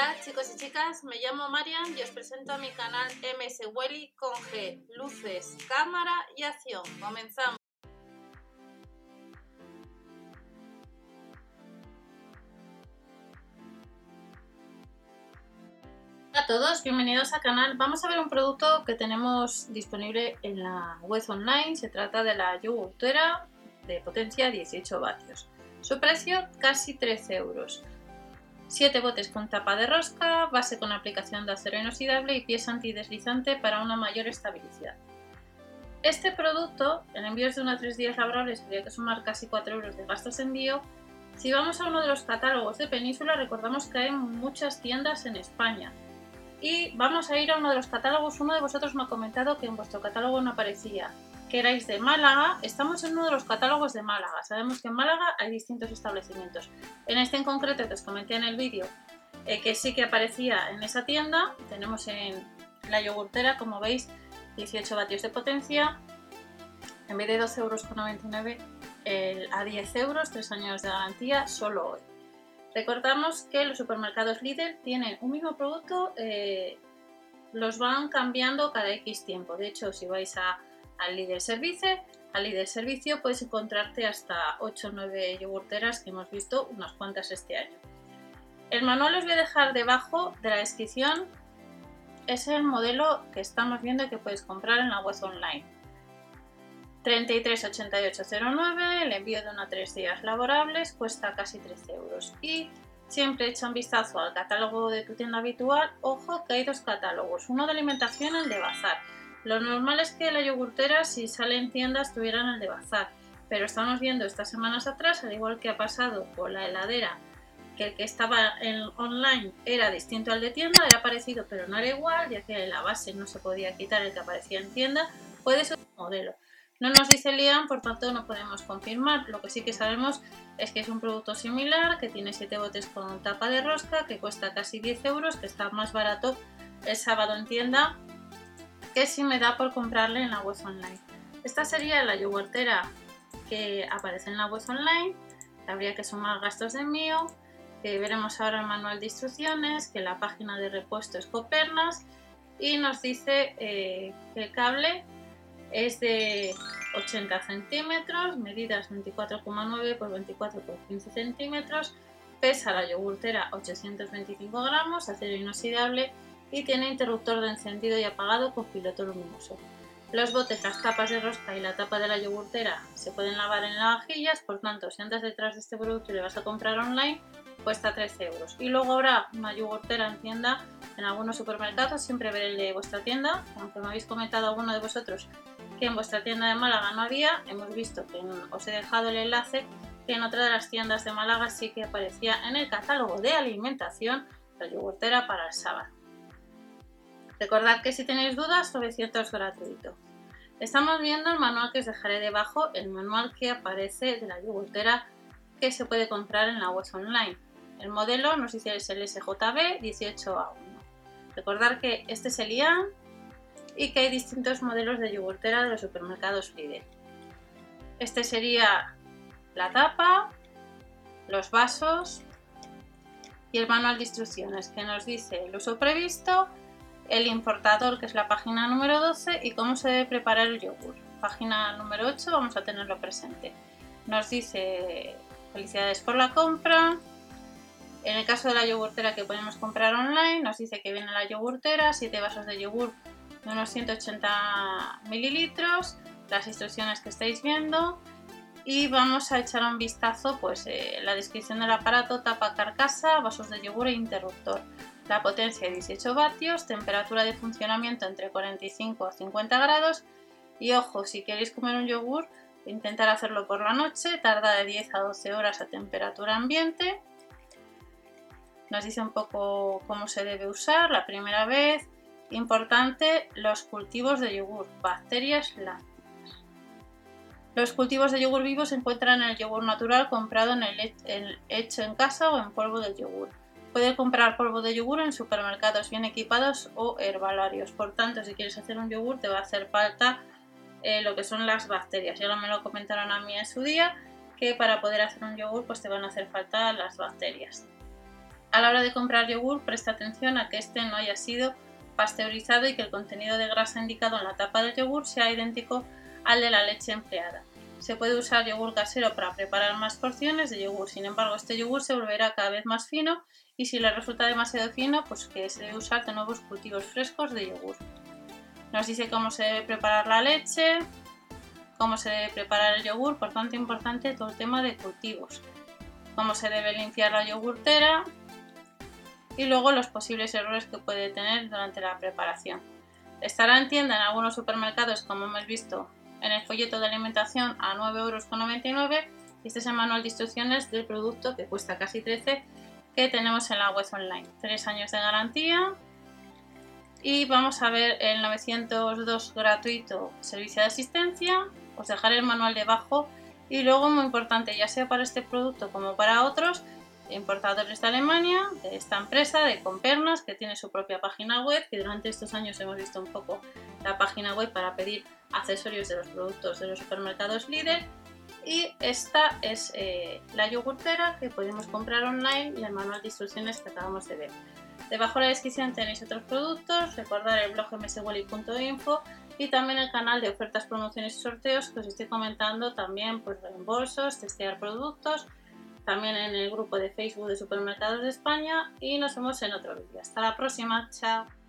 Hola chicos y chicas, me llamo Marian y os presento a mi canal MS Welly con G, luces, cámara y acción. Comenzamos. Hola a todos, bienvenidos al canal. Vamos a ver un producto que tenemos disponible en la web online. Se trata de la yogurtera de potencia 18 vatios. Su precio casi 13 euros. 7 botes con tapa de rosca, base con aplicación de acero inoxidable y pieza antideslizante para una mayor estabilidad. Este producto, en envíos de 1 a 3 días laborables, habría que sumar casi 4 euros de gastos de envío. Si vamos a uno de los catálogos de Península, recordamos que hay muchas tiendas en España. Y vamos a ir a uno de los catálogos. Uno de vosotros me ha comentado que en vuestro catálogo no aparecía que erais de Málaga, estamos en uno de los catálogos de Málaga. Sabemos que en Málaga hay distintos establecimientos. En este en concreto que os comenté en el vídeo, eh, que sí que aparecía en esa tienda, tenemos en la yogurtera, como veis, 18 vatios de potencia, en vez de 12,99 euros a 10 euros, 3 años de garantía, solo hoy. Recordamos que los supermercados Lidl tienen un mismo producto, eh, los van cambiando cada X tiempo. De hecho, si vais a al líder servicio, al líder servicio puedes encontrarte hasta 8 o 9 yogurteras que hemos visto, unas cuantas este año. El manual os voy a dejar debajo de la descripción. Es el modelo que estamos viendo que puedes comprar en la web online. 338809, el envío de 1 a 3 días laborables cuesta casi 13 euros. Y siempre echa un vistazo al catálogo de tu tienda habitual. Ojo que hay dos catálogos, uno de alimentación y el de bazar. Lo normal es que la yogurtera, si sale en tiendas, tuvieran el de bazar, pero estamos viendo estas semanas atrás, al igual que ha pasado con la heladera, que el que estaba en online era distinto al de tienda, era parecido pero no era igual, ya que la base no se podía quitar el que aparecía en tienda, puede ser un modelo. No nos dice Lian, por tanto no podemos confirmar. Lo que sí que sabemos es que es un producto similar, que tiene 7 botes con tapa de rosca, que cuesta casi 10 euros, que está más barato el sábado en tienda que si me da por comprarle en la web online. Esta sería la yogurtera que aparece en la web online, habría que sumar gastos de envío, que veremos ahora el manual de instrucciones, que la página de repuesto es Copernas y nos dice eh, que el cable es de 80 centímetros, medidas 24,9 por 24 por 15 centímetros, pesa la yogurtera 825 gramos, acero inoxidable y tiene interruptor de encendido y apagado con piloto luminoso. Los botes, las tapas de rosca y la tapa de la yogurtera se pueden lavar en lavavajillas, por tanto, si andas detrás de este producto y le vas a comprar online, cuesta 13 euros. Y luego habrá una yogurtera en tienda en algunos supermercados, siempre veré el de vuestra tienda, aunque me habéis comentado alguno de vosotros que en vuestra tienda de Málaga no había, hemos visto que os he dejado el enlace que en otra de las tiendas de Málaga sí que aparecía en el catálogo de alimentación la yogurtera para el sábado. Recordad que si tenéis dudas, 900 es gratuito. Estamos viendo el manual que os dejaré debajo, el manual que aparece de la yogurtera que se puede comprar en la web online. El modelo nos dice es el SJB 18A1. Recordad que este es el IAN y que hay distintos modelos de yogurtera de los supermercados Lidl. Este sería la tapa, los vasos y el manual de instrucciones que nos dice el uso previsto el importador, que es la página número 12, y cómo se debe preparar el yogur. Página número 8, vamos a tenerlo presente. Nos dice felicidades por la compra. En el caso de la yogurtera que podemos comprar online, nos dice que viene la yogurtera, 7 vasos de yogur de unos 180 mililitros, las instrucciones que estáis viendo y vamos a echar un vistazo pues eh, la descripción del aparato, tapa carcasa, vasos de yogur e interruptor la potencia 18 vatios, temperatura de funcionamiento entre 45 a 50 grados y ojo, si queréis comer un yogur, intentar hacerlo por la noche, tarda de 10 a 12 horas a temperatura ambiente. Nos dice un poco cómo se debe usar la primera vez. Importante, los cultivos de yogur, bacterias lácticas. Los cultivos de yogur vivo se encuentran en el yogur natural comprado en el hecho en casa o en polvo de yogur. Puede comprar polvo de yogur en supermercados bien equipados o herbalarios. Por tanto, si quieres hacer un yogur, te va a hacer falta eh, lo que son las bacterias. Ya me lo comentaron a mí en su día, que para poder hacer un yogur, pues te van a hacer falta las bacterias. A la hora de comprar yogur, presta atención a que este no haya sido pasteurizado y que el contenido de grasa indicado en la tapa del yogur sea idéntico al de la leche empleada. Se puede usar yogur casero para preparar más porciones de yogur, sin embargo este yogur se volverá cada vez más fino y si le resulta demasiado fino, pues que se debe usar de nuevos cultivos frescos de yogur. Nos dice cómo se debe preparar la leche, cómo se debe preparar el yogur, por tanto importante todo el tema de cultivos, cómo se debe limpiar la yogurtera y luego los posibles errores que puede tener durante la preparación. Estará en tienda en algunos supermercados como hemos visto en el folleto de alimentación a 9,99 euros y este es el manual de instrucciones del producto que cuesta casi 13 que tenemos en la web online. 3 años de garantía y vamos a ver el 902 gratuito servicio de asistencia. Os dejaré el manual debajo y luego muy importante ya sea para este producto como para otros importadores de Alemania, de esta empresa, de Compernas, que tiene su propia página web, que durante estos años hemos visto un poco la página web para pedir accesorios de los productos de los supermercados líder. Y esta es eh, la yogurtera que podemos comprar online y el manual de instrucciones que acabamos de ver. Debajo en la descripción tenéis otros productos, recordar el blog mswelly.info y también el canal de ofertas, promociones y sorteos que os estoy comentando también pues reembolsos, testear productos, también en el grupo de Facebook de Supermercados de España y nos vemos en otro vídeo. Hasta la próxima, chao.